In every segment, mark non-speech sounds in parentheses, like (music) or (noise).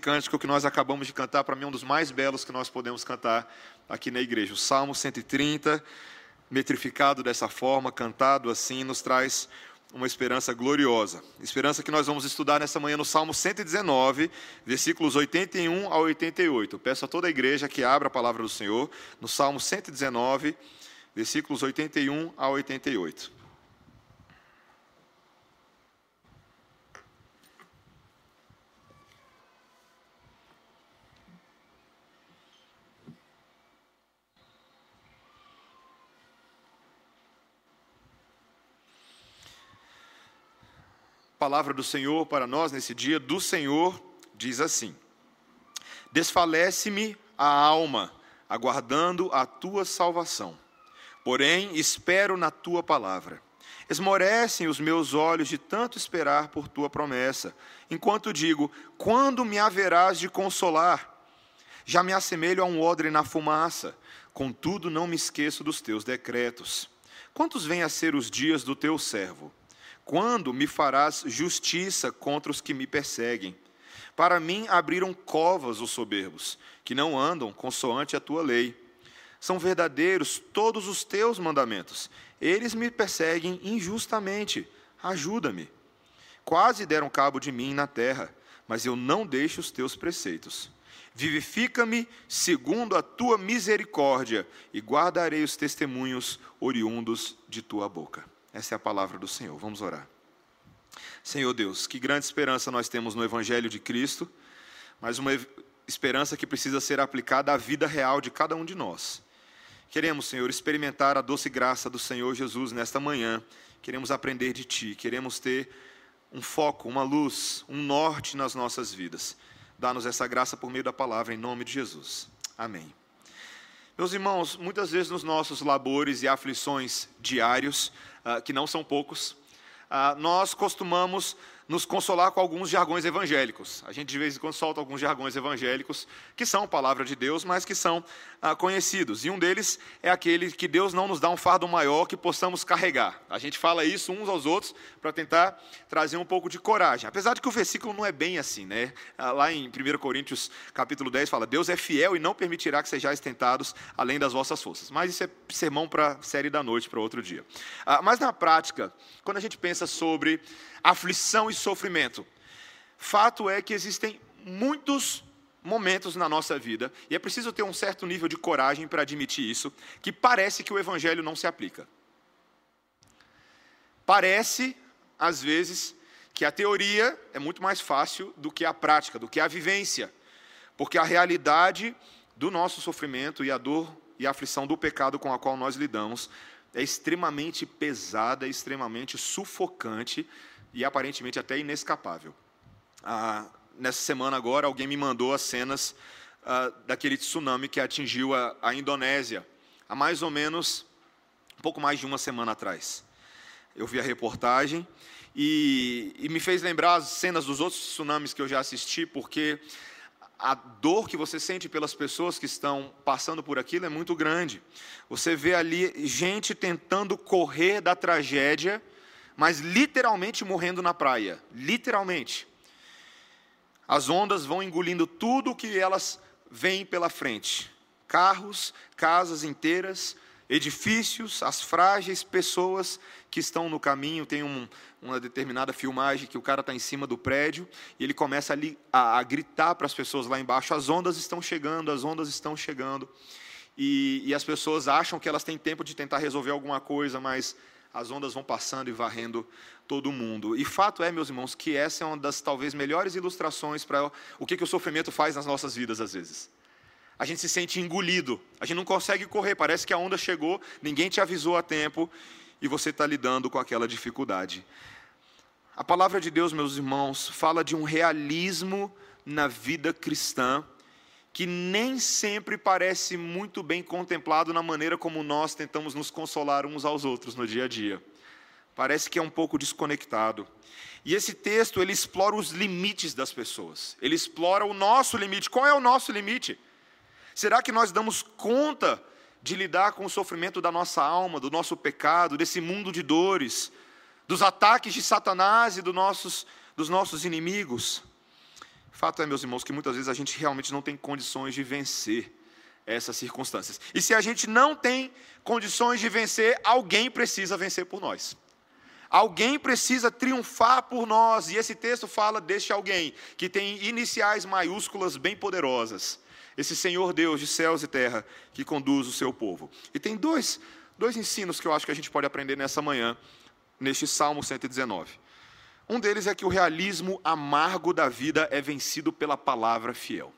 cântico que nós acabamos de cantar, para mim, é um dos mais belos que nós podemos cantar aqui na igreja. O Salmo 130, metrificado dessa forma, cantado assim, nos traz uma esperança gloriosa. Esperança que nós vamos estudar nessa manhã no Salmo 119, versículos 81 a 88. peço a toda a igreja que abra a palavra do Senhor no Salmo 119, versículos 81 a 88. Palavra do Senhor para nós nesse dia, do Senhor, diz assim: Desfalece-me a alma, aguardando a tua salvação. Porém, espero na tua palavra. Esmorecem os meus olhos de tanto esperar por tua promessa, enquanto digo: quando me haverás de consolar? Já me assemelho a um odre na fumaça, contudo não me esqueço dos teus decretos. Quantos vêm a ser os dias do teu servo? Quando me farás justiça contra os que me perseguem? Para mim abriram covas os soberbos, que não andam consoante a tua lei. São verdadeiros todos os teus mandamentos. Eles me perseguem injustamente. Ajuda-me. Quase deram cabo de mim na terra, mas eu não deixo os teus preceitos. Vivifica-me segundo a tua misericórdia, e guardarei os testemunhos oriundos de tua boca. Essa é a palavra do Senhor. Vamos orar. Senhor Deus, que grande esperança nós temos no Evangelho de Cristo, mas uma esperança que precisa ser aplicada à vida real de cada um de nós. Queremos, Senhor, experimentar a doce graça do Senhor Jesus nesta manhã. Queremos aprender de Ti, queremos ter um foco, uma luz, um norte nas nossas vidas. Dá-nos essa graça por meio da palavra, em nome de Jesus. Amém. Meus irmãos, muitas vezes nos nossos labores e aflições diários, que não são poucos, uh, nós costumamos nos consolar com alguns jargões evangélicos. A gente de vez em quando solta alguns jargões evangélicos que são palavra de Deus, mas que são ah, conhecidos. E um deles é aquele que Deus não nos dá um fardo maior que possamos carregar. A gente fala isso uns aos outros para tentar trazer um pouco de coragem. Apesar de que o versículo não é bem assim, né? Ah, lá em 1 Coríntios capítulo 10 fala: Deus é fiel e não permitirá que sejais tentados além das vossas forças. Mas isso é sermão para série da noite, para outro dia. Ah, mas na prática, quando a gente pensa sobre aflição e sofrimento. Fato é que existem muitos momentos na nossa vida, e é preciso ter um certo nível de coragem para admitir isso, que parece que o evangelho não se aplica. Parece, às vezes, que a teoria é muito mais fácil do que a prática, do que a vivência, porque a realidade do nosso sofrimento e a dor e a aflição do pecado com a qual nós lidamos é extremamente pesada, extremamente sufocante e aparentemente até inescapável. Ah, nessa semana agora, alguém me mandou as cenas ah, daquele tsunami que atingiu a, a Indonésia, há mais ou menos um pouco mais de uma semana atrás. Eu vi a reportagem e, e, me fez lembrar as cenas dos outros tsunamis que eu já assisti, porque a dor que você sente pelas pessoas que estão passando por aquilo é muito grande. Você vê ali gente tentando correr da tragédia mas literalmente morrendo na praia, literalmente. As ondas vão engolindo tudo que elas veem pela frente: carros, casas inteiras, edifícios, as frágeis pessoas que estão no caminho. Tem um, uma determinada filmagem que o cara está em cima do prédio e ele começa ali a, a gritar para as pessoas lá embaixo: as ondas estão chegando, as ondas estão chegando. E, e as pessoas acham que elas têm tempo de tentar resolver alguma coisa, mas as ondas vão passando e varrendo todo mundo. E fato é, meus irmãos, que essa é uma das talvez melhores ilustrações para o que, que o sofrimento faz nas nossas vidas às vezes. A gente se sente engolido, a gente não consegue correr, parece que a onda chegou, ninguém te avisou a tempo e você está lidando com aquela dificuldade. A palavra de Deus, meus irmãos, fala de um realismo na vida cristã que nem sempre parece muito bem contemplado na maneira como nós tentamos nos consolar uns aos outros no dia a dia. Parece que é um pouco desconectado. E esse texto, ele explora os limites das pessoas. Ele explora o nosso limite. Qual é o nosso limite? Será que nós damos conta de lidar com o sofrimento da nossa alma, do nosso pecado, desse mundo de dores, dos ataques de Satanás e nossos, dos nossos inimigos? Fato é, meus irmãos, que muitas vezes a gente realmente não tem condições de vencer essas circunstâncias. E se a gente não tem condições de vencer, alguém precisa vencer por nós. Alguém precisa triunfar por nós, e esse texto fala deste alguém, que tem iniciais maiúsculas bem poderosas. Esse Senhor Deus de céus e terra que conduz o seu povo. E tem dois, dois ensinos que eu acho que a gente pode aprender nessa manhã, neste Salmo 119. Um deles é que o realismo amargo da vida é vencido pela palavra fiel.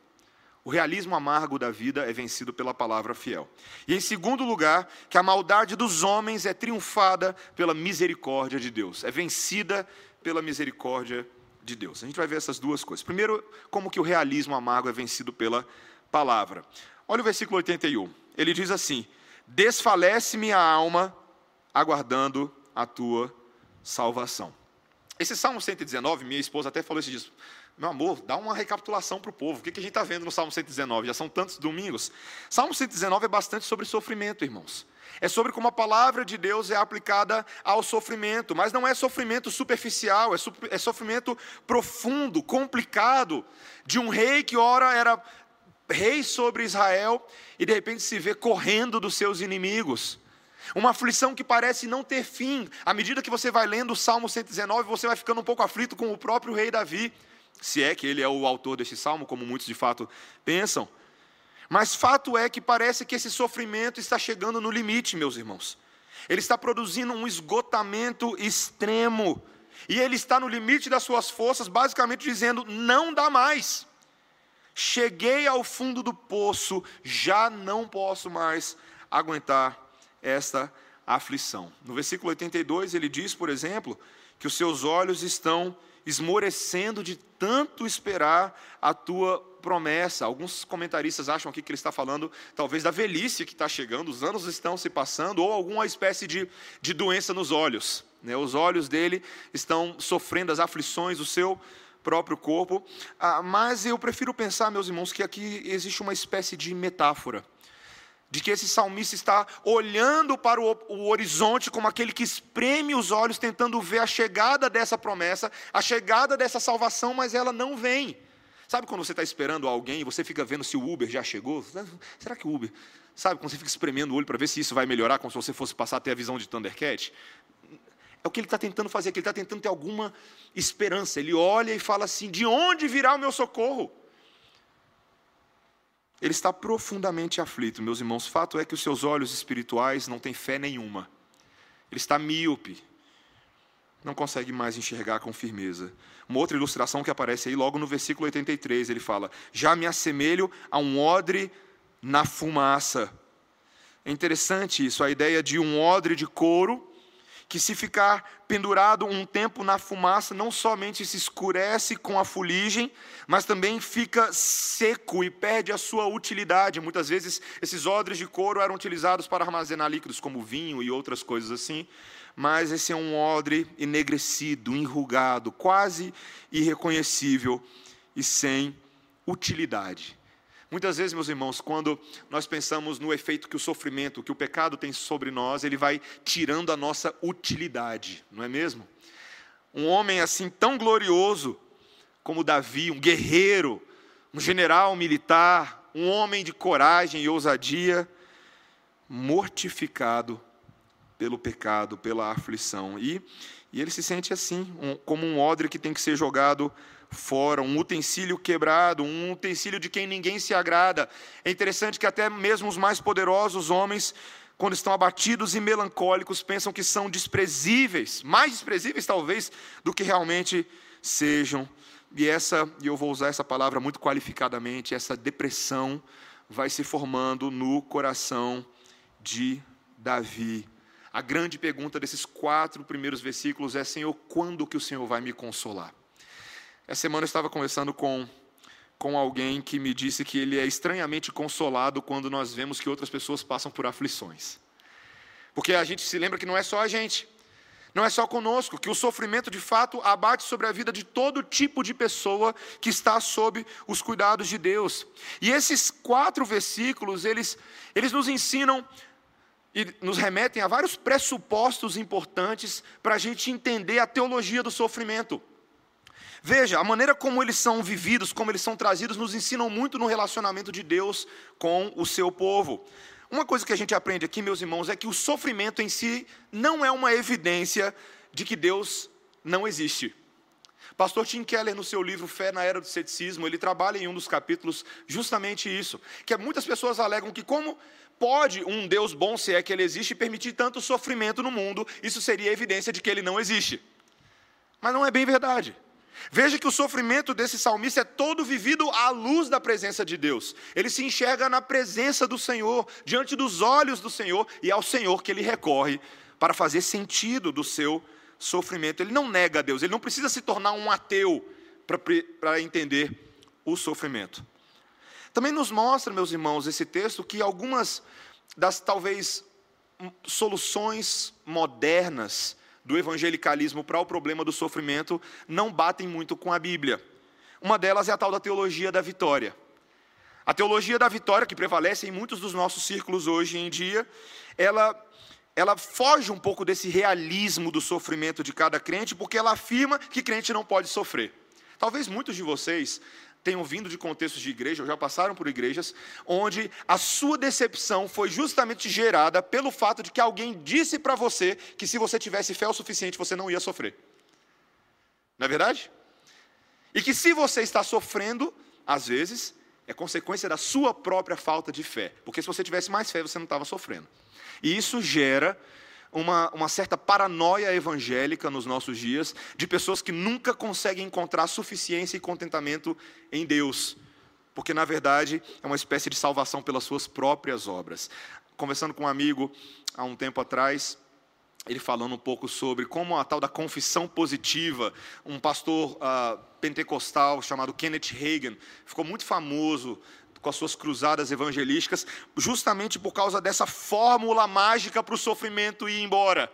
O realismo amargo da vida é vencido pela palavra fiel. E em segundo lugar, que a maldade dos homens é triunfada pela misericórdia de Deus, é vencida pela misericórdia de Deus. A gente vai ver essas duas coisas. Primeiro, como que o realismo amargo é vencido pela palavra. Olha o versículo 81. Ele diz assim: Desfalece minha alma, aguardando a tua salvação. Esse Salmo 119, minha esposa até falou isso disso. Meu amor, dá uma recapitulação para o povo. O que, que a gente está vendo no Salmo 119? Já são tantos domingos. Salmo 119 é bastante sobre sofrimento, irmãos. É sobre como a palavra de Deus é aplicada ao sofrimento, mas não é sofrimento superficial, é sofrimento profundo, complicado, de um rei que ora era rei sobre Israel e de repente se vê correndo dos seus inimigos. Uma aflição que parece não ter fim. À medida que você vai lendo o Salmo 119, você vai ficando um pouco aflito com o próprio rei Davi, se é que ele é o autor desse salmo, como muitos de fato pensam. Mas fato é que parece que esse sofrimento está chegando no limite, meus irmãos. Ele está produzindo um esgotamento extremo. E ele está no limite das suas forças, basicamente dizendo: não dá mais. Cheguei ao fundo do poço, já não posso mais aguentar esta aflição. No versículo 82, ele diz, por exemplo, que os seus olhos estão esmorecendo de tanto esperar a tua promessa. Alguns comentaristas acham aqui que ele está falando, talvez, da velhice que está chegando, os anos estão se passando, ou alguma espécie de, de doença nos olhos. Né? Os olhos dele estão sofrendo as aflições do seu próprio corpo. Ah, mas eu prefiro pensar, meus irmãos, que aqui existe uma espécie de metáfora de que esse salmista está olhando para o, horizonte como aquele que espreme os olhos, tentando ver a chegada dessa promessa, a chegada dessa salvação, mas ela não vem. Sabe quando você está esperando alguém e você fica vendo se o Uber já chegou? Será que o Uber. Sabe quando você fica espremendo o olho para ver se isso vai melhorar, como se você fosse passar a ter a visão de Thundercat? É o que ele está tentando fazer, que ele está tentando ter alguma esperança. Ele olha e fala assim: de onde virá o meu socorro? Ele está profundamente aflito, meus irmãos. Fato é que os seus olhos espirituais não têm fé nenhuma. Ele está míope. Não consegue mais enxergar com firmeza. Uma outra ilustração que aparece aí logo no versículo 83, ele fala: Já me assemelho a um odre na fumaça. É interessante isso, a ideia de um odre de couro que se ficar pendurado um tempo na fumaça, não somente se escurece com a fuligem, mas também fica seco e perde a sua utilidade. Muitas vezes esses odres de couro eram utilizados para armazenar líquidos como vinho e outras coisas assim, mas esse é um odre enegrecido, enrugado, quase irreconhecível e sem utilidade. Muitas vezes, meus irmãos, quando nós pensamos no efeito que o sofrimento, que o pecado tem sobre nós, ele vai tirando a nossa utilidade, não é mesmo? Um homem assim tão glorioso como Davi, um guerreiro, um general militar, um homem de coragem e ousadia, mortificado pelo pecado, pela aflição. E, e ele se sente assim, um, como um odre que tem que ser jogado fora, um utensílio quebrado, um utensílio de quem ninguém se agrada. É interessante que até mesmo os mais poderosos homens, quando estão abatidos e melancólicos, pensam que são desprezíveis, mais desprezíveis talvez do que realmente sejam. E essa, e eu vou usar essa palavra muito qualificadamente, essa depressão vai se formando no coração de Davi. A grande pergunta desses quatro primeiros versículos é: Senhor, quando que o Senhor vai me consolar? Essa semana eu estava conversando com, com alguém que me disse que ele é estranhamente consolado quando nós vemos que outras pessoas passam por aflições. Porque a gente se lembra que não é só a gente, não é só conosco, que o sofrimento de fato abate sobre a vida de todo tipo de pessoa que está sob os cuidados de Deus. E esses quatro versículos, eles, eles nos ensinam e nos remetem a vários pressupostos importantes para a gente entender a teologia do sofrimento. Veja, a maneira como eles são vividos, como eles são trazidos, nos ensinam muito no relacionamento de Deus com o seu povo. Uma coisa que a gente aprende aqui, meus irmãos, é que o sofrimento em si não é uma evidência de que Deus não existe. Pastor Tim Keller, no seu livro Fé na Era do Ceticismo, ele trabalha em um dos capítulos justamente isso, que muitas pessoas alegam que como pode um Deus bom, se é que ele existe, permitir tanto sofrimento no mundo, isso seria evidência de que ele não existe. Mas não é bem verdade. Veja que o sofrimento desse salmista é todo vivido à luz da presença de Deus. Ele se enxerga na presença do Senhor, diante dos olhos do Senhor, e é ao Senhor que ele recorre para fazer sentido do seu sofrimento. Ele não nega a Deus, ele não precisa se tornar um ateu para entender o sofrimento. Também nos mostra, meus irmãos, esse texto que algumas das talvez soluções modernas do evangelicalismo para o problema do sofrimento não batem muito com a Bíblia. Uma delas é a tal da teologia da vitória. A teologia da vitória, que prevalece em muitos dos nossos círculos hoje em dia, ela, ela foge um pouco desse realismo do sofrimento de cada crente, porque ela afirma que crente não pode sofrer. Talvez muitos de vocês tenham vindo de contextos de igreja, ou já passaram por igrejas, onde a sua decepção foi justamente gerada pelo fato de que alguém disse para você que se você tivesse fé o suficiente, você não ia sofrer. Não é verdade? E que se você está sofrendo, às vezes, é consequência da sua própria falta de fé. Porque se você tivesse mais fé, você não estava sofrendo. E isso gera uma, uma certa paranoia evangélica nos nossos dias, de pessoas que nunca conseguem encontrar suficiência e contentamento em Deus, porque na verdade é uma espécie de salvação pelas suas próprias obras. Conversando com um amigo há um tempo atrás, ele falando um pouco sobre como a tal da confissão positiva, um pastor uh, pentecostal chamado Kenneth Reagan ficou muito famoso com as suas cruzadas evangelísticas, justamente por causa dessa fórmula mágica para o sofrimento ir embora.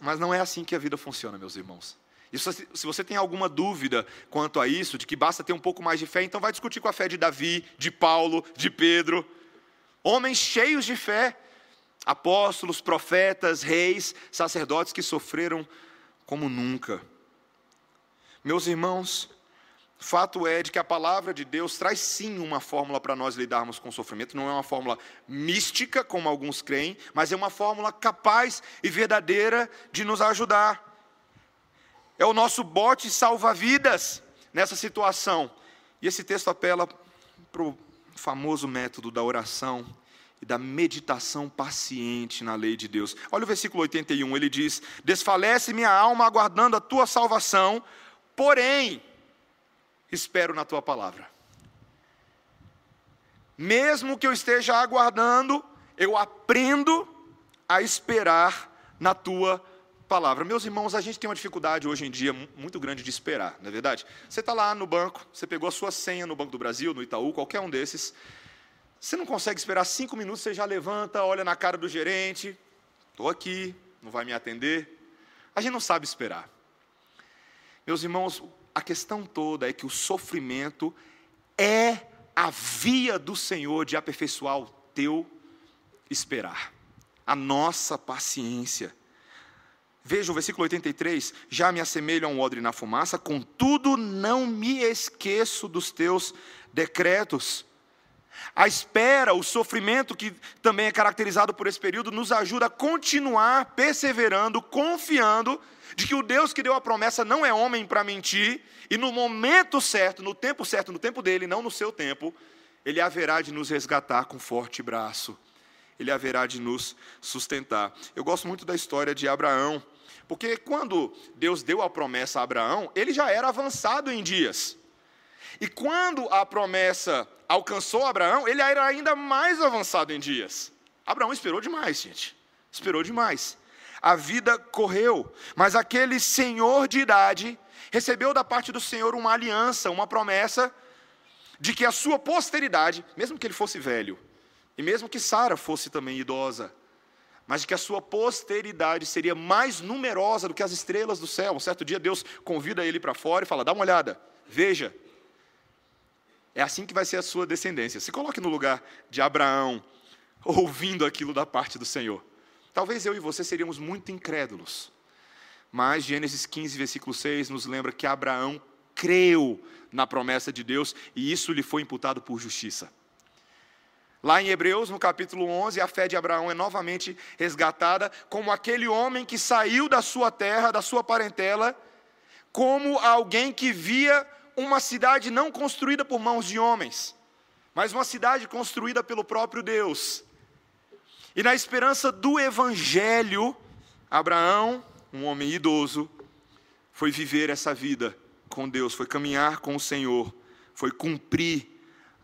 Mas não é assim que a vida funciona, meus irmãos. Isso, se você tem alguma dúvida quanto a isso, de que basta ter um pouco mais de fé, então vai discutir com a fé de Davi, de Paulo, de Pedro. Homens cheios de fé, apóstolos, profetas, reis, sacerdotes que sofreram como nunca. Meus irmãos, Fato é de que a palavra de Deus traz sim uma fórmula para nós lidarmos com o sofrimento, não é uma fórmula mística, como alguns creem, mas é uma fórmula capaz e verdadeira de nos ajudar. É o nosso bote salva-vidas nessa situação. E esse texto apela para o famoso método da oração e da meditação paciente na lei de Deus. Olha o versículo 81, ele diz: Desfalece minha alma aguardando a tua salvação, porém espero na tua palavra. Mesmo que eu esteja aguardando, eu aprendo a esperar na tua palavra. Meus irmãos, a gente tem uma dificuldade hoje em dia muito grande de esperar, não é verdade? Você está lá no banco, você pegou a sua senha no Banco do Brasil, no Itaú, qualquer um desses. Você não consegue esperar cinco minutos, você já levanta, olha na cara do gerente, estou aqui, não vai me atender. A gente não sabe esperar. Meus irmãos, a questão toda é que o sofrimento é a via do Senhor de aperfeiçoar o teu esperar, a nossa paciência. Veja o versículo 83: Já me assemelho a um odre na fumaça, contudo não me esqueço dos teus decretos. A espera, o sofrimento, que também é caracterizado por esse período, nos ajuda a continuar perseverando, confiando de que o Deus que deu a promessa não é homem para mentir, e no momento certo, no tempo certo, no tempo dele, não no seu tempo, ele haverá de nos resgatar com forte braço, ele haverá de nos sustentar. Eu gosto muito da história de Abraão, porque quando Deus deu a promessa a Abraão, ele já era avançado em dias. E quando a promessa alcançou Abraão, ele era ainda mais avançado em dias. Abraão esperou demais, gente. Esperou demais. A vida correu, mas aquele senhor de idade recebeu da parte do Senhor uma aliança, uma promessa de que a sua posteridade, mesmo que ele fosse velho, e mesmo que Sara fosse também idosa, mas de que a sua posteridade seria mais numerosa do que as estrelas do céu. Um certo dia Deus convida ele para fora e fala: dá uma olhada, veja, é assim que vai ser a sua descendência. Se coloque no lugar de Abraão, (laughs) ouvindo aquilo da parte do Senhor. Talvez eu e você seríamos muito incrédulos. Mas Gênesis 15, versículo 6 nos lembra que Abraão creu na promessa de Deus e isso lhe foi imputado por justiça. Lá em Hebreus, no capítulo 11, a fé de Abraão é novamente resgatada como aquele homem que saiu da sua terra, da sua parentela, como alguém que via uma cidade não construída por mãos de homens, mas uma cidade construída pelo próprio Deus. E na esperança do evangelho, Abraão, um homem idoso, foi viver essa vida com Deus, foi caminhar com o Senhor, foi cumprir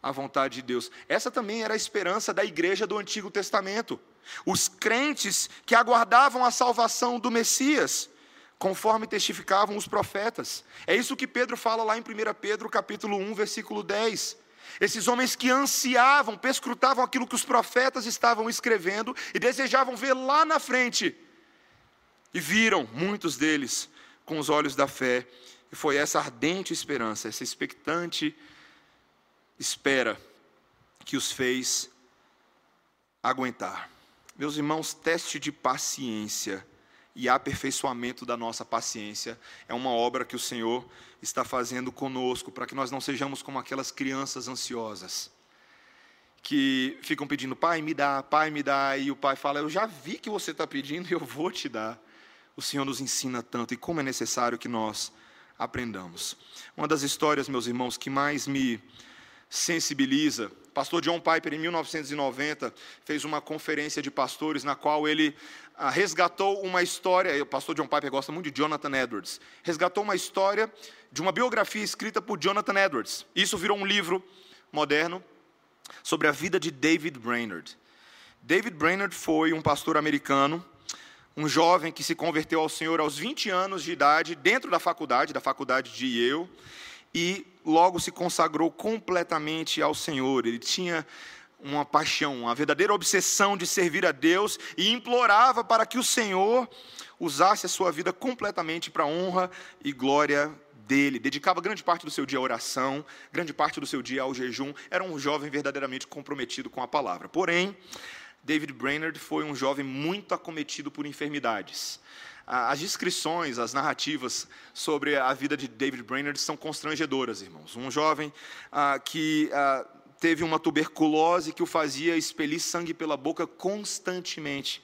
a vontade de Deus. Essa também era a esperança da igreja do Antigo Testamento. Os crentes que aguardavam a salvação do Messias, conforme testificavam os profetas. É isso que Pedro fala lá em 1 Pedro, capítulo 1, versículo 10. Esses homens que ansiavam, perscrutavam aquilo que os profetas estavam escrevendo e desejavam ver lá na frente. E viram muitos deles com os olhos da fé. E foi essa ardente esperança, essa expectante espera que os fez aguentar. Meus irmãos, teste de paciência e aperfeiçoamento da nossa paciência é uma obra que o Senhor está fazendo conosco, para que nós não sejamos como aquelas crianças ansiosas que ficam pedindo, pai, me dá, pai, me dá, e o pai fala, eu já vi que você está pedindo e eu vou te dar. O Senhor nos ensina tanto e como é necessário que nós aprendamos. Uma das histórias, meus irmãos, que mais me sensibiliza. Pastor John Piper, em 1990, fez uma conferência de pastores na qual ele resgatou uma história. O pastor John Piper gosta muito de Jonathan Edwards. Resgatou uma história de uma biografia escrita por Jonathan Edwards. Isso virou um livro moderno sobre a vida de David Brainerd. David Brainerd foi um pastor americano, um jovem que se converteu ao Senhor aos 20 anos de idade, dentro da faculdade, da faculdade de Yale, e logo se consagrou completamente ao Senhor. Ele tinha uma paixão, uma verdadeira obsessão de servir a Deus e implorava para que o Senhor usasse a sua vida completamente para a honra e glória dele. Dedicava grande parte do seu dia à oração, grande parte do seu dia ao jejum. Era um jovem verdadeiramente comprometido com a palavra. Porém, David Brainerd foi um jovem muito acometido por enfermidades. As descrições, as narrativas sobre a vida de David Brainerd são constrangedoras, irmãos. Um jovem ah, que ah, teve uma tuberculose que o fazia expelir sangue pela boca constantemente.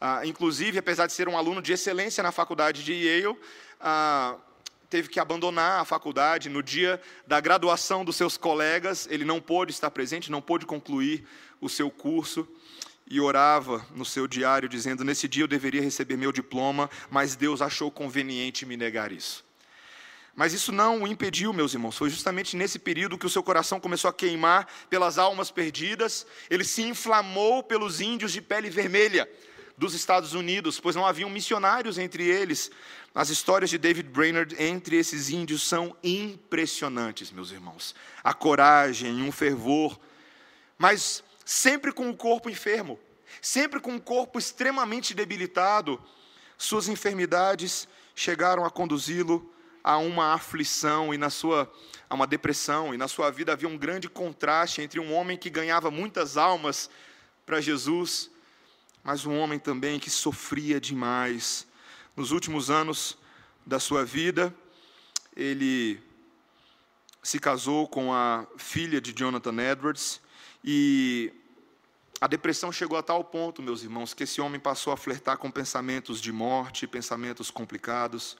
Ah, inclusive, apesar de ser um aluno de excelência na faculdade de Yale, ah, teve que abandonar a faculdade no dia da graduação dos seus colegas. Ele não pôde estar presente, não pôde concluir o seu curso e orava no seu diário dizendo: Nesse dia eu deveria receber meu diploma, mas Deus achou conveniente me negar isso. Mas isso não o impediu, meus irmãos. Foi justamente nesse período que o seu coração começou a queimar pelas almas perdidas. Ele se inflamou pelos índios de pele vermelha dos Estados Unidos, pois não haviam missionários entre eles. As histórias de David Brainerd entre esses índios são impressionantes, meus irmãos. A coragem, um fervor. Mas sempre com o corpo enfermo, sempre com o corpo extremamente debilitado. Suas enfermidades chegaram a conduzi-lo a uma aflição e na sua a uma depressão e na sua vida havia um grande contraste entre um homem que ganhava muitas almas para Jesus, mas um homem também que sofria demais. Nos últimos anos da sua vida, ele se casou com a filha de Jonathan Edwards e a depressão chegou a tal ponto, meus irmãos, que esse homem passou a flertar com pensamentos de morte, pensamentos complicados.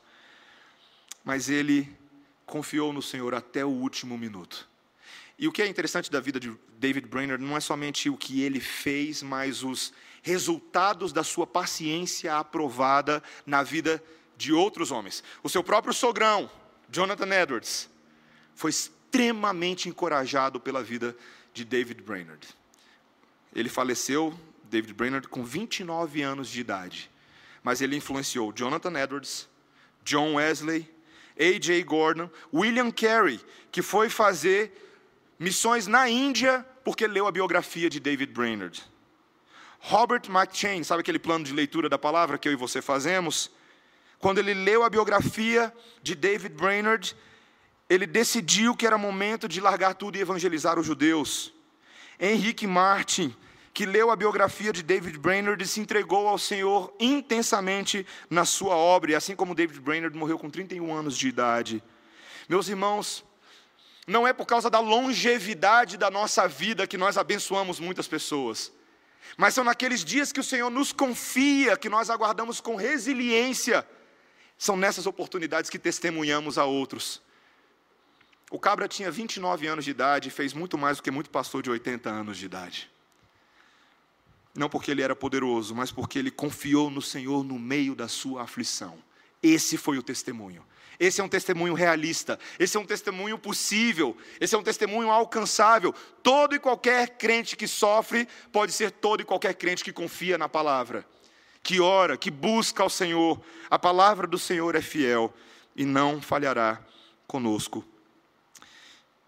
Mas ele confiou no Senhor até o último minuto. E o que é interessante da vida de David Brainerd não é somente o que ele fez, mas os resultados da sua paciência aprovada na vida de outros homens. O seu próprio sogrão, Jonathan Edwards, foi extremamente encorajado pela vida de David Brainerd. Ele faleceu, David Brainerd, com 29 anos de idade. Mas ele influenciou Jonathan Edwards, John Wesley, A.J. Gordon, William Carey, que foi fazer missões na Índia porque leu a biografia de David Brainerd. Robert McChain, sabe aquele plano de leitura da palavra que eu e você fazemos? Quando ele leu a biografia de David Brainerd, ele decidiu que era momento de largar tudo e evangelizar os judeus. Henrique Martin, que leu a biografia de David Brainerd e se entregou ao Senhor intensamente na sua obra, e assim como David Brainerd morreu com 31 anos de idade. Meus irmãos, não é por causa da longevidade da nossa vida que nós abençoamos muitas pessoas, mas são naqueles dias que o Senhor nos confia, que nós aguardamos com resiliência, são nessas oportunidades que testemunhamos a outros. O cabra tinha 29 anos de idade e fez muito mais do que muito pastor de 80 anos de idade. Não porque ele era poderoso, mas porque ele confiou no Senhor no meio da sua aflição. Esse foi o testemunho. Esse é um testemunho realista, esse é um testemunho possível, esse é um testemunho alcançável. Todo e qualquer crente que sofre pode ser todo e qualquer crente que confia na palavra, que ora, que busca ao Senhor. A palavra do Senhor é fiel e não falhará conosco.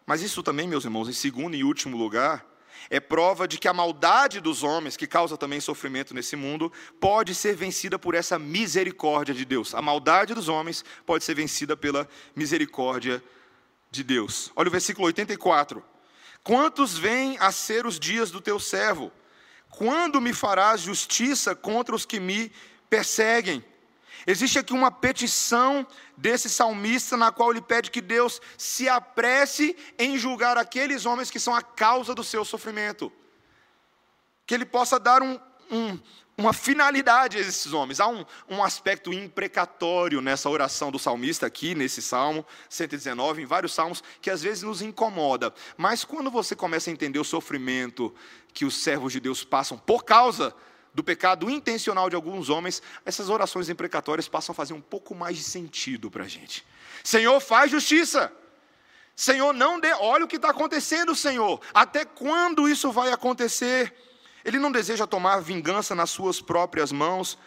Mas isso também, meus irmãos, em segundo e último lugar, é prova de que a maldade dos homens, que causa também sofrimento nesse mundo, pode ser vencida por essa misericórdia de Deus. A maldade dos homens pode ser vencida pela misericórdia de Deus. Olha o versículo 84. Quantos vêm a ser os dias do teu servo? Quando me farás justiça contra os que me perseguem? Existe aqui uma petição desse salmista, na qual ele pede que Deus se apresse em julgar aqueles homens que são a causa do seu sofrimento. Que ele possa dar um, um, uma finalidade a esses homens. Há um, um aspecto imprecatório nessa oração do salmista, aqui nesse salmo 119, em vários salmos, que às vezes nos incomoda. Mas quando você começa a entender o sofrimento que os servos de Deus passam por causa do pecado intencional de alguns homens, essas orações imprecatórias passam a fazer um pouco mais de sentido para a gente. Senhor, faz justiça. Senhor, não dê. Olha o que está acontecendo, Senhor. Até quando isso vai acontecer? Ele não deseja tomar vingança nas suas próprias mãos,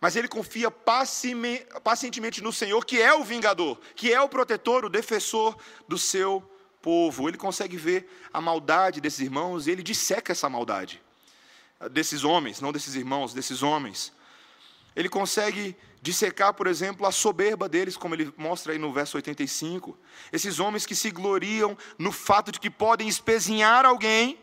mas ele confia pacientemente no Senhor, que é o vingador, que é o protetor, o defensor do seu povo. Ele consegue ver a maldade desses irmãos e ele disseca essa maldade desses homens, não desses irmãos, desses homens. Ele consegue dissecar, por exemplo, a soberba deles, como ele mostra aí no verso 85. Esses homens que se gloriam no fato de que podem espezinhar alguém,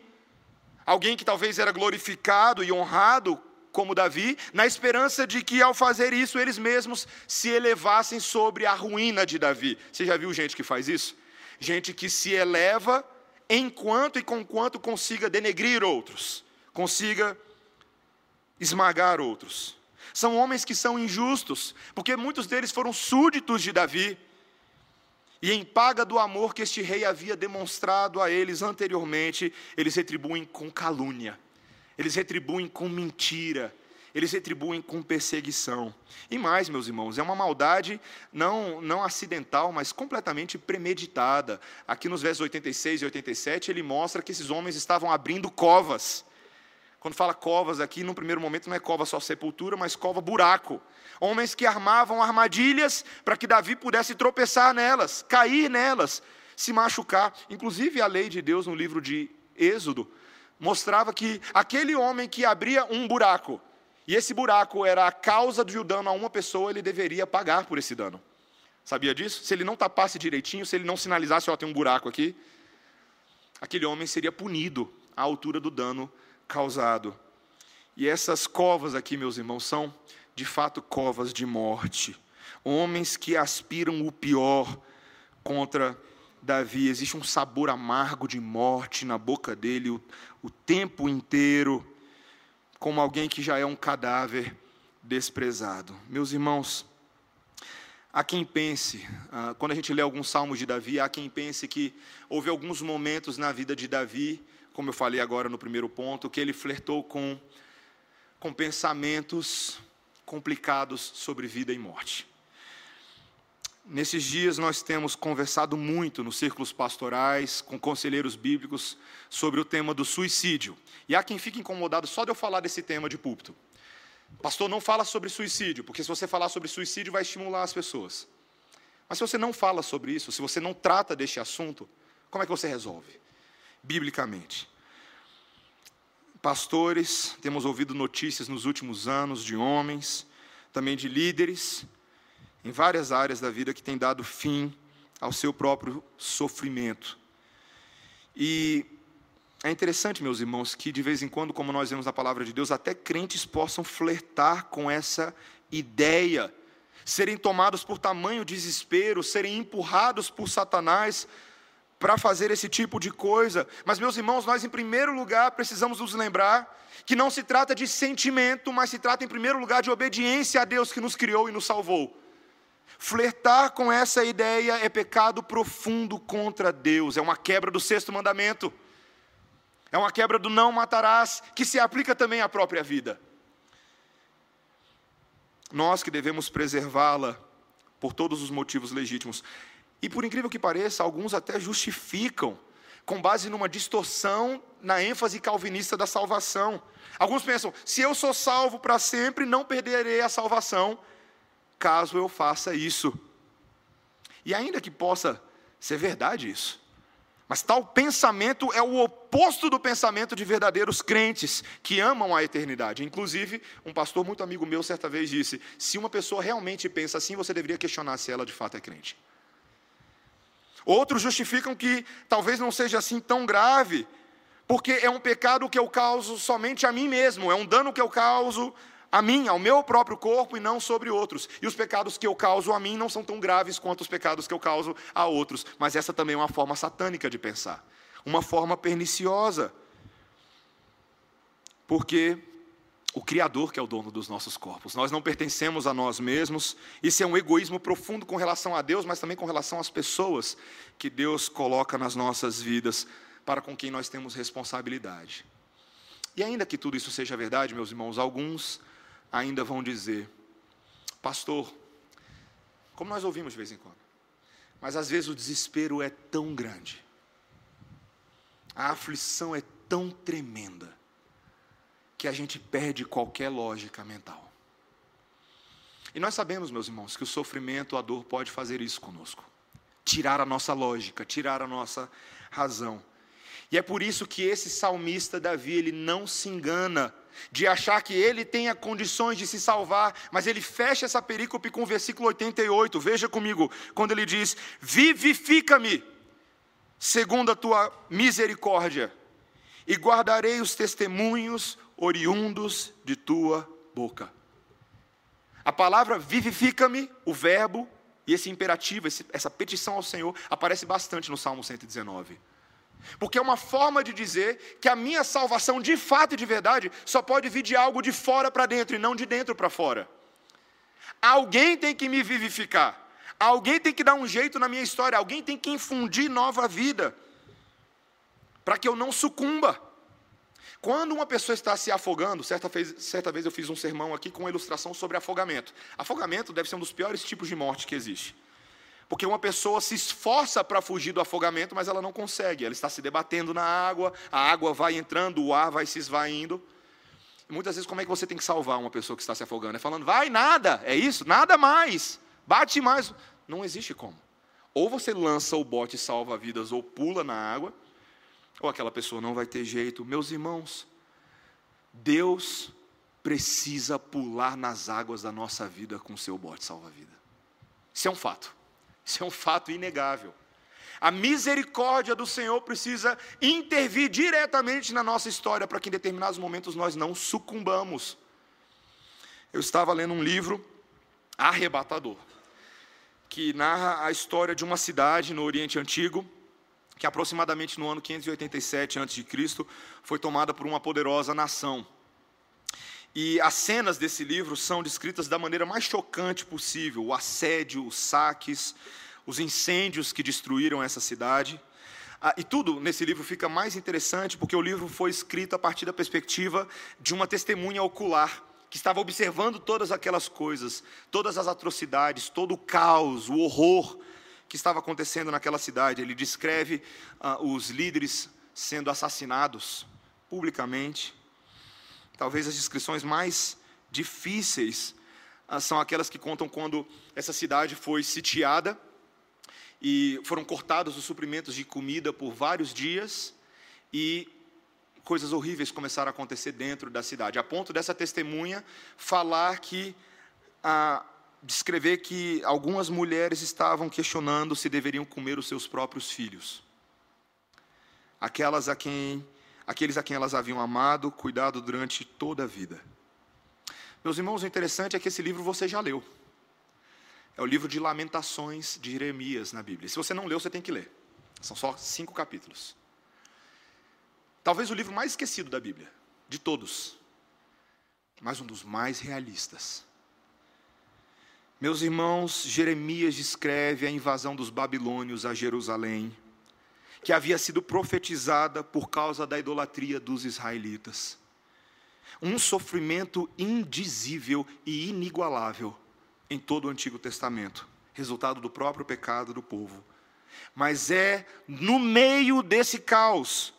alguém que talvez era glorificado e honrado como Davi, na esperança de que ao fazer isso eles mesmos se elevassem sobre a ruína de Davi. Você já viu gente que faz isso? Gente que se eleva enquanto e conquanto consiga denegrir outros consiga esmagar outros. São homens que são injustos, porque muitos deles foram súditos de Davi. E em paga do amor que este rei havia demonstrado a eles anteriormente, eles retribuem com calúnia, eles retribuem com mentira, eles retribuem com perseguição. E mais, meus irmãos, é uma maldade não, não acidental, mas completamente premeditada. Aqui nos versos 86 e 87, ele mostra que esses homens estavam abrindo covas quando fala covas aqui, no primeiro momento não é cova só sepultura, mas cova buraco. Homens que armavam armadilhas para que Davi pudesse tropeçar nelas, cair nelas, se machucar. Inclusive a lei de Deus no livro de Êxodo mostrava que aquele homem que abria um buraco, e esse buraco era a causa de dano a uma pessoa, ele deveria pagar por esse dano. Sabia disso? Se ele não tapasse direitinho, se ele não sinalizasse, ó, tem um buraco aqui, aquele homem seria punido à altura do dano causado. E essas covas aqui, meus irmãos, são de fato covas de morte. Homens que aspiram o pior contra Davi. Existe um sabor amargo de morte na boca dele o, o tempo inteiro, como alguém que já é um cadáver desprezado. Meus irmãos, há quem pense, ah, quando a gente lê alguns salmos de Davi, há quem pense que houve alguns momentos na vida de Davi como eu falei agora no primeiro ponto, que ele flertou com, com pensamentos complicados sobre vida e morte. Nesses dias nós temos conversado muito nos círculos pastorais, com conselheiros bíblicos, sobre o tema do suicídio. E há quem fique incomodado só de eu falar desse tema de púlpito. Pastor, não fala sobre suicídio, porque se você falar sobre suicídio vai estimular as pessoas. Mas se você não fala sobre isso, se você não trata deste assunto, como é que você resolve? Biblicamente. Pastores, temos ouvido notícias nos últimos anos de homens, também de líderes, em várias áreas da vida que têm dado fim ao seu próprio sofrimento. E é interessante, meus irmãos, que de vez em quando, como nós vemos na palavra de Deus, até crentes possam flertar com essa ideia, serem tomados por tamanho desespero, serem empurrados por Satanás para fazer esse tipo de coisa. Mas, meus irmãos, nós em primeiro lugar precisamos nos lembrar que não se trata de sentimento, mas se trata em primeiro lugar de obediência a Deus que nos criou e nos salvou. Flertar com essa ideia é pecado profundo contra Deus, é uma quebra do sexto mandamento. É uma quebra do não matarás, que se aplica também à própria vida. Nós que devemos preservá-la por todos os motivos legítimos. E por incrível que pareça, alguns até justificam, com base numa distorção na ênfase calvinista da salvação. Alguns pensam: se eu sou salvo para sempre, não perderei a salvação, caso eu faça isso. E ainda que possa ser verdade isso, mas tal pensamento é o oposto do pensamento de verdadeiros crentes que amam a eternidade. Inclusive, um pastor muito amigo meu certa vez disse: se uma pessoa realmente pensa assim, você deveria questionar se ela de fato é crente. Outros justificam que talvez não seja assim tão grave, porque é um pecado que eu causo somente a mim mesmo, é um dano que eu causo a mim, ao meu próprio corpo e não sobre outros. E os pecados que eu causo a mim não são tão graves quanto os pecados que eu causo a outros. Mas essa também é uma forma satânica de pensar, uma forma perniciosa. Porque o Criador que é o dono dos nossos corpos. Nós não pertencemos a nós mesmos. Isso é um egoísmo profundo com relação a Deus, mas também com relação às pessoas que Deus coloca nas nossas vidas, para com quem nós temos responsabilidade. E ainda que tudo isso seja verdade, meus irmãos, alguns ainda vão dizer: Pastor, como nós ouvimos de vez em quando, mas às vezes o desespero é tão grande, a aflição é tão tremenda, que a gente perde qualquer lógica mental. E nós sabemos, meus irmãos, que o sofrimento, a dor pode fazer isso conosco tirar a nossa lógica, tirar a nossa razão. E é por isso que esse salmista Davi, ele não se engana de achar que ele tenha condições de se salvar, mas ele fecha essa perícope com o versículo 88. Veja comigo, quando ele diz: Vivifica-me, segundo a tua misericórdia, e guardarei os testemunhos oriundos de tua boca. A palavra vivifica-me, o verbo, e esse imperativo, essa petição ao Senhor, aparece bastante no Salmo 119. Porque é uma forma de dizer que a minha salvação, de fato e de verdade, só pode vir de algo de fora para dentro e não de dentro para fora. Alguém tem que me vivificar. Alguém tem que dar um jeito na minha história. Alguém tem que infundir nova vida. Para que eu não sucumba. Quando uma pessoa está se afogando, certa vez, certa vez eu fiz um sermão aqui com uma ilustração sobre afogamento. Afogamento deve ser um dos piores tipos de morte que existe. Porque uma pessoa se esforça para fugir do afogamento, mas ela não consegue. Ela está se debatendo na água, a água vai entrando, o ar vai se esvaindo. E muitas vezes, como é que você tem que salvar uma pessoa que está se afogando? É falando, vai, nada, é isso, nada mais, bate mais. Não existe como. Ou você lança o bote salva-vidas ou pula na água, ou aquela pessoa não vai ter jeito. Meus irmãos, Deus precisa pular nas águas da nossa vida com o seu bote salva-vida. Isso é um fato. Isso é um fato inegável. A misericórdia do Senhor precisa intervir diretamente na nossa história para que em determinados momentos nós não sucumbamos. Eu estava lendo um livro arrebatador, que narra a história de uma cidade no Oriente Antigo, que aproximadamente no ano 587 a.C. foi tomada por uma poderosa nação. E as cenas desse livro são descritas da maneira mais chocante possível: o assédio, os saques, os incêndios que destruíram essa cidade. Ah, e tudo nesse livro fica mais interessante porque o livro foi escrito a partir da perspectiva de uma testemunha ocular que estava observando todas aquelas coisas, todas as atrocidades, todo o caos, o horror que estava acontecendo naquela cidade. Ele descreve ah, os líderes sendo assassinados publicamente Talvez as descrições mais difíceis ah, são aquelas que contam quando essa cidade foi sitiada e foram cortados os suprimentos de comida por vários dias e coisas horríveis começaram a acontecer dentro da cidade, a ponto dessa testemunha falar que a descrever que algumas mulheres estavam questionando se deveriam comer os seus próprios filhos. Aquelas a quem aqueles a quem elas haviam amado, cuidado durante toda a vida. Meus irmãos, o interessante é que esse livro você já leu. É o livro de Lamentações de Jeremias na Bíblia. Se você não leu, você tem que ler. São só cinco capítulos. Talvez o livro mais esquecido da Bíblia, de todos, mas um dos mais realistas. Meus irmãos, Jeremias descreve a invasão dos babilônios a Jerusalém, que havia sido profetizada por causa da idolatria dos israelitas. Um sofrimento indizível e inigualável em todo o Antigo Testamento, resultado do próprio pecado do povo. Mas é no meio desse caos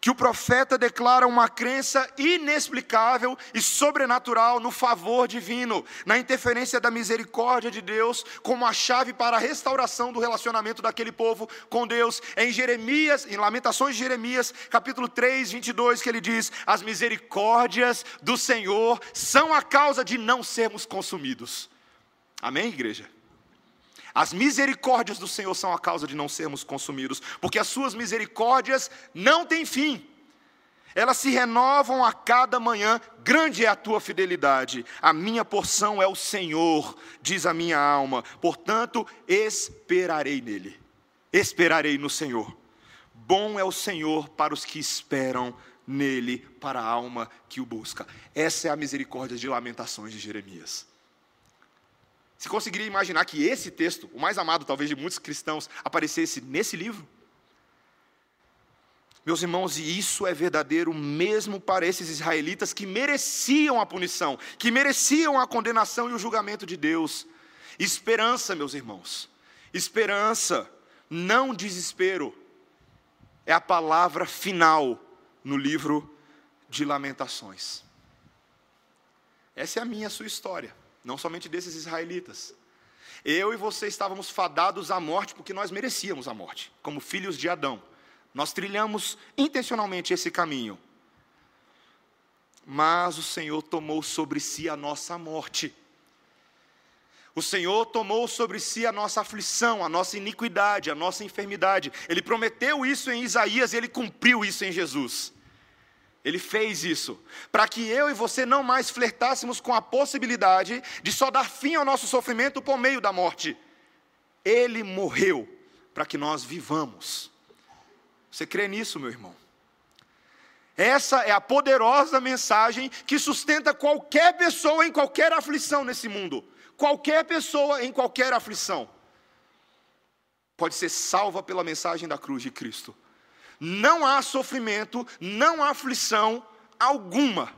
que o profeta declara uma crença inexplicável e sobrenatural no favor divino, na interferência da misericórdia de Deus, como a chave para a restauração do relacionamento daquele povo com Deus. É em Jeremias, em Lamentações de Jeremias, capítulo 3, 22, que ele diz: As misericórdias do Senhor são a causa de não sermos consumidos. Amém, igreja? As misericórdias do Senhor são a causa de não sermos consumidos, porque as suas misericórdias não têm fim. Elas se renovam a cada manhã, grande é a tua fidelidade. A minha porção é o Senhor, diz a minha alma. Portanto, esperarei nele. Esperarei no Senhor. Bom é o Senhor para os que esperam nele, para a alma que o busca. Essa é a misericórdia de lamentações de Jeremias. Você conseguiria imaginar que esse texto, o mais amado talvez de muitos cristãos, aparecesse nesse livro? Meus irmãos, e isso é verdadeiro mesmo para esses israelitas que mereciam a punição, que mereciam a condenação e o julgamento de Deus. Esperança, meus irmãos, esperança, não desespero, é a palavra final no livro de Lamentações. Essa é a minha, sua história não somente desses israelitas. Eu e você estávamos fadados à morte porque nós merecíamos a morte, como filhos de Adão. Nós trilhamos intencionalmente esse caminho. Mas o Senhor tomou sobre si a nossa morte. O Senhor tomou sobre si a nossa aflição, a nossa iniquidade, a nossa enfermidade. Ele prometeu isso em Isaías e ele cumpriu isso em Jesus. Ele fez isso para que eu e você não mais flertássemos com a possibilidade de só dar fim ao nosso sofrimento por meio da morte. Ele morreu para que nós vivamos. Você crê nisso, meu irmão? Essa é a poderosa mensagem que sustenta qualquer pessoa em qualquer aflição nesse mundo. Qualquer pessoa em qualquer aflição pode ser salva pela mensagem da cruz de Cristo não há sofrimento, não há aflição alguma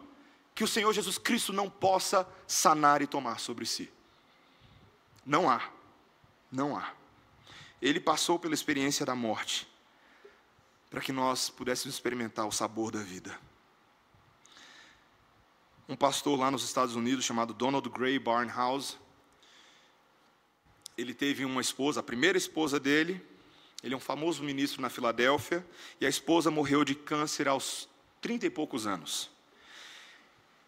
que o Senhor Jesus Cristo não possa sanar e tomar sobre si. Não há, não há. Ele passou pela experiência da morte, para que nós pudéssemos experimentar o sabor da vida. Um pastor lá nos Estados Unidos, chamado Donald Gray Barnhouse, ele teve uma esposa, a primeira esposa dele, ele é um famoso ministro na Filadélfia e a esposa morreu de câncer aos trinta e poucos anos.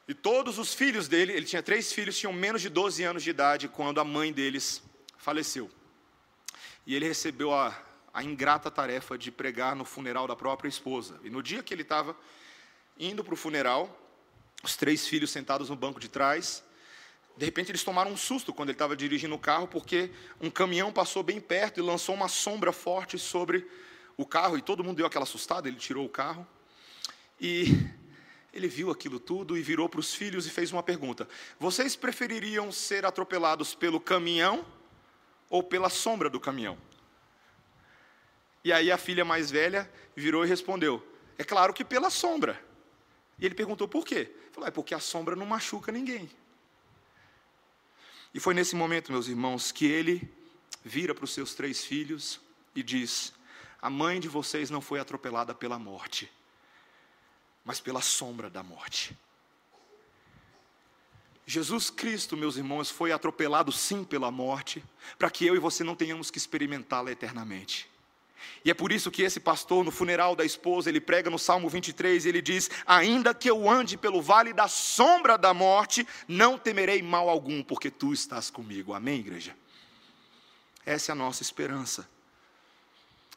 E todos os filhos dele, ele tinha três filhos, tinham menos de 12 anos de idade quando a mãe deles faleceu. E ele recebeu a, a ingrata tarefa de pregar no funeral da própria esposa. E no dia que ele estava indo para o funeral, os três filhos sentados no banco de trás, de repente eles tomaram um susto quando ele estava dirigindo o carro, porque um caminhão passou bem perto e lançou uma sombra forte sobre o carro, e todo mundo deu aquela assustada, ele tirou o carro. E ele viu aquilo tudo e virou para os filhos e fez uma pergunta: Vocês prefeririam ser atropelados pelo caminhão ou pela sombra do caminhão? E aí a filha mais velha virou e respondeu: É claro que pela sombra. E ele perguntou por quê? Ele falou: É porque a sombra não machuca ninguém. E foi nesse momento, meus irmãos, que ele vira para os seus três filhos e diz: A mãe de vocês não foi atropelada pela morte, mas pela sombra da morte. Jesus Cristo, meus irmãos, foi atropelado sim pela morte, para que eu e você não tenhamos que experimentá-la eternamente. E é por isso que esse pastor, no funeral da esposa, ele prega no Salmo 23, ele diz: Ainda que eu ande pelo vale da sombra da morte, não temerei mal algum, porque tu estás comigo. Amém, igreja? Essa é a nossa esperança.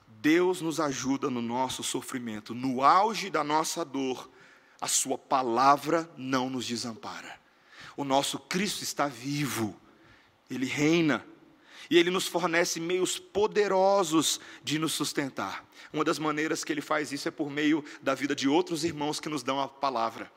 Deus nos ajuda no nosso sofrimento, no auge da nossa dor, a Sua palavra não nos desampara. O nosso Cristo está vivo, Ele reina, e Ele nos fornece meios poderosos de nos sustentar. Uma das maneiras que Ele faz isso é por meio da vida de outros irmãos que nos dão a palavra.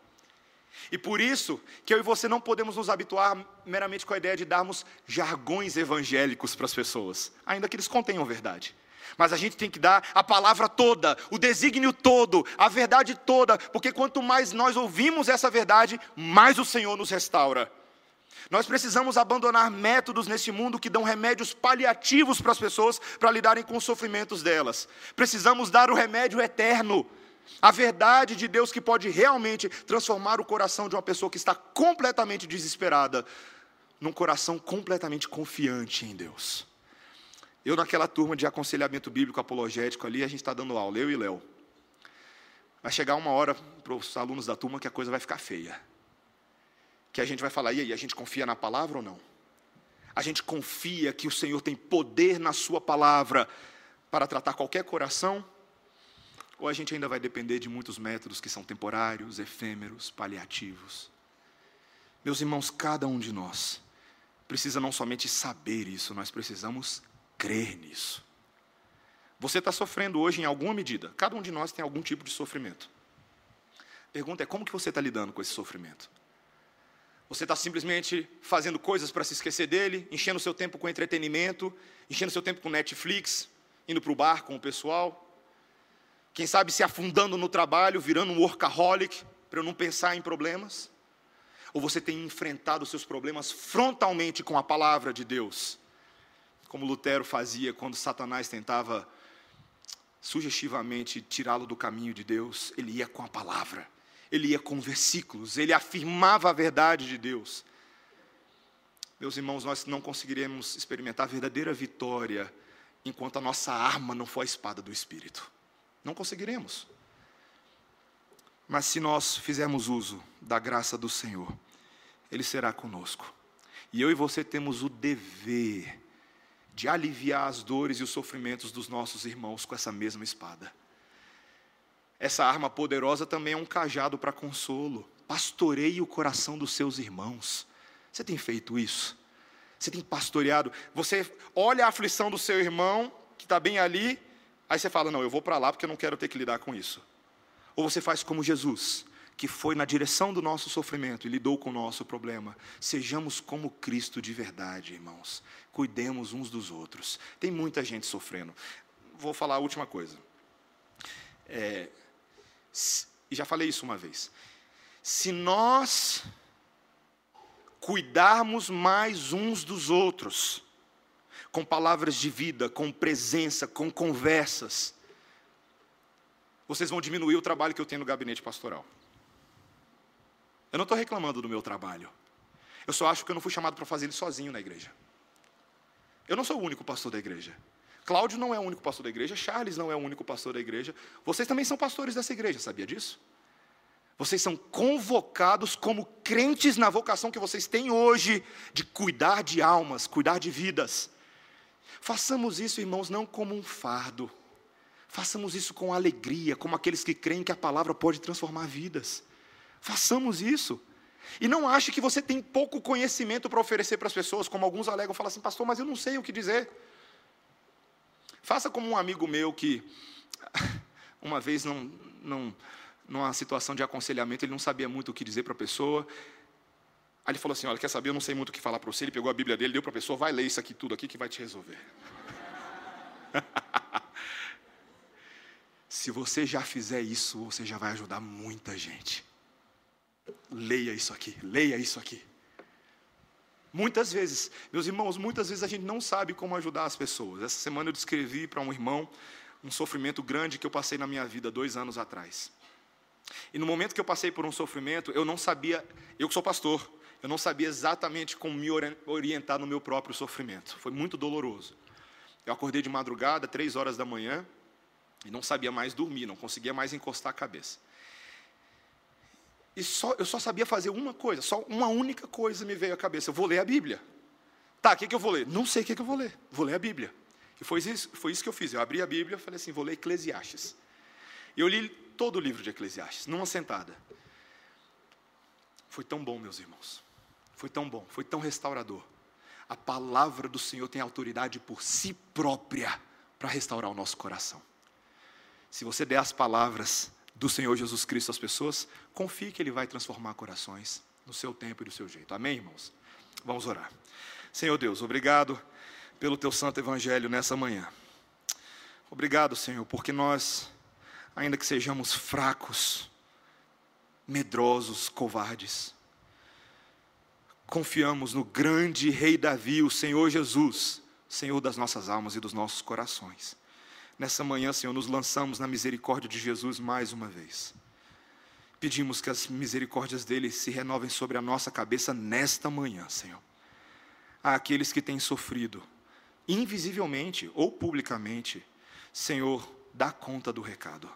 E por isso que eu e você não podemos nos habituar meramente com a ideia de darmos jargões evangélicos para as pessoas, ainda que eles contenham verdade. Mas a gente tem que dar a palavra toda, o desígnio todo, a verdade toda, porque quanto mais nós ouvimos essa verdade, mais o Senhor nos restaura. Nós precisamos abandonar métodos nesse mundo que dão remédios paliativos para as pessoas para lidarem com os sofrimentos delas. Precisamos dar o remédio eterno, a verdade de Deus que pode realmente transformar o coração de uma pessoa que está completamente desesperada num coração completamente confiante em Deus. Eu, naquela turma de aconselhamento bíblico apologético ali, a gente está dando aula, eu e Léo. Vai chegar uma hora para os alunos da turma que a coisa vai ficar feia. Que a gente vai falar, e aí, a gente confia na palavra ou não? A gente confia que o Senhor tem poder na Sua palavra para tratar qualquer coração? Ou a gente ainda vai depender de muitos métodos que são temporários, efêmeros, paliativos? Meus irmãos, cada um de nós precisa não somente saber isso, nós precisamos crer nisso. Você está sofrendo hoje em alguma medida. Cada um de nós tem algum tipo de sofrimento. Pergunta é como que você está lidando com esse sofrimento? Você está simplesmente fazendo coisas para se esquecer dele, enchendo seu tempo com entretenimento, enchendo seu tempo com Netflix, indo para o bar com o pessoal, quem sabe se afundando no trabalho, virando um workaholic, para eu não pensar em problemas? Ou você tem enfrentado seus problemas frontalmente com a palavra de Deus? Como Lutero fazia quando Satanás tentava sugestivamente tirá-lo do caminho de Deus, ele ia com a palavra, ele ia com versículos, ele afirmava a verdade de Deus. Meus irmãos, nós não conseguiremos experimentar a verdadeira vitória enquanto a nossa arma não for a espada do Espírito. Não conseguiremos. Mas se nós fizermos uso da graça do Senhor, Ele será conosco. E eu e você temos o dever de aliviar as dores e os sofrimentos dos nossos irmãos com essa mesma espada. Essa arma poderosa também é um cajado para consolo. Pastoreie o coração dos seus irmãos. Você tem feito isso? Você tem pastoreado? Você olha a aflição do seu irmão, que está bem ali, Aí você fala: não, eu vou para lá porque eu não quero ter que lidar com isso. Ou você faz como Jesus, que foi na direção do nosso sofrimento e lidou com o nosso problema. Sejamos como Cristo de verdade, irmãos. Cuidemos uns dos outros. Tem muita gente sofrendo. Vou falar a última coisa. É, e já falei isso uma vez. Se nós cuidarmos mais uns dos outros, com palavras de vida, com presença, com conversas, vocês vão diminuir o trabalho que eu tenho no gabinete pastoral. Eu não estou reclamando do meu trabalho. Eu só acho que eu não fui chamado para fazer ele sozinho na igreja. Eu não sou o único pastor da igreja. Cláudio não é o único pastor da igreja, Charles não é o único pastor da igreja. Vocês também são pastores dessa igreja, sabia disso? Vocês são convocados como crentes na vocação que vocês têm hoje de cuidar de almas, cuidar de vidas. Façamos isso, irmãos, não como um fardo. Façamos isso com alegria, como aqueles que creem que a palavra pode transformar vidas. Façamos isso. E não ache que você tem pouco conhecimento para oferecer para as pessoas, como alguns alegam, falam assim, pastor, mas eu não sei o que dizer. Faça como um amigo meu que, (laughs) uma vez, não, não, numa situação de aconselhamento, ele não sabia muito o que dizer para a pessoa, Aí ele falou assim: Olha, quer saber? Eu não sei muito o que falar para você. Ele pegou a Bíblia dele, deu para a pessoa, vai ler isso aqui, tudo aqui, que vai te resolver. (laughs) Se você já fizer isso, você já vai ajudar muita gente. Leia isso aqui, leia isso aqui. Muitas vezes, meus irmãos, muitas vezes a gente não sabe como ajudar as pessoas. Essa semana eu descrevi para um irmão um sofrimento grande que eu passei na minha vida dois anos atrás. E no momento que eu passei por um sofrimento, eu não sabia, eu que sou pastor, eu não sabia exatamente como me orientar no meu próprio sofrimento. Foi muito doloroso. Eu acordei de madrugada, três horas da manhã, e não sabia mais dormir, não conseguia mais encostar a cabeça. E só, eu só sabia fazer uma coisa, só uma única coisa me veio à cabeça: eu vou ler a Bíblia. Tá, o que, que eu vou ler? Não sei o que, que eu vou ler, vou ler a Bíblia. E foi isso, foi isso que eu fiz. Eu abri a Bíblia e falei assim: vou ler Eclesiastes. E eu li todo o livro de Eclesiastes, numa sentada. Foi tão bom, meus irmãos. Foi tão bom, foi tão restaurador. A palavra do Senhor tem autoridade por si própria para restaurar o nosso coração. Se você der as palavras do Senhor Jesus Cristo às pessoas, confie que Ele vai transformar corações no seu tempo e do seu jeito. Amém, irmãos? Vamos orar. Senhor Deus, obrigado pelo Teu Santo Evangelho nessa manhã. Obrigado, Senhor, porque nós, ainda que sejamos fracos, medrosos, covardes, confiamos no grande Rei Davi, o Senhor Jesus, Senhor das nossas almas e dos nossos corações. Nessa manhã, Senhor, nos lançamos na misericórdia de Jesus mais uma vez. Pedimos que as misericórdias dele se renovem sobre a nossa cabeça nesta manhã, Senhor. Há aqueles que têm sofrido, invisivelmente ou publicamente, Senhor, dá conta do recado.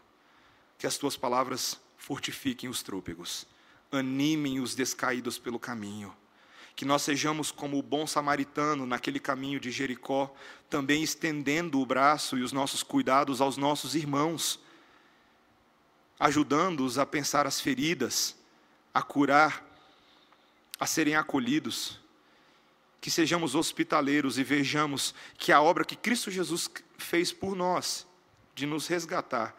Que as tuas palavras fortifiquem os trôpegos, animem os descaídos pelo caminho que nós sejamos como o bom samaritano naquele caminho de Jericó, também estendendo o braço e os nossos cuidados aos nossos irmãos, ajudando-os a pensar as feridas, a curar, a serem acolhidos. Que sejamos hospitaleiros e vejamos que a obra que Cristo Jesus fez por nós, de nos resgatar,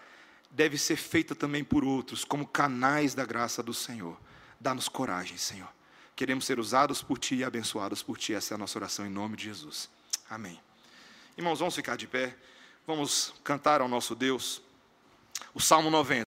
deve ser feita também por outros, como canais da graça do Senhor. Dá-nos coragem, Senhor. Queremos ser usados por Ti e abençoados por Ti. Essa é a nossa oração em nome de Jesus. Amém. Irmãos, vamos ficar de pé. Vamos cantar ao nosso Deus. O Salmo 90.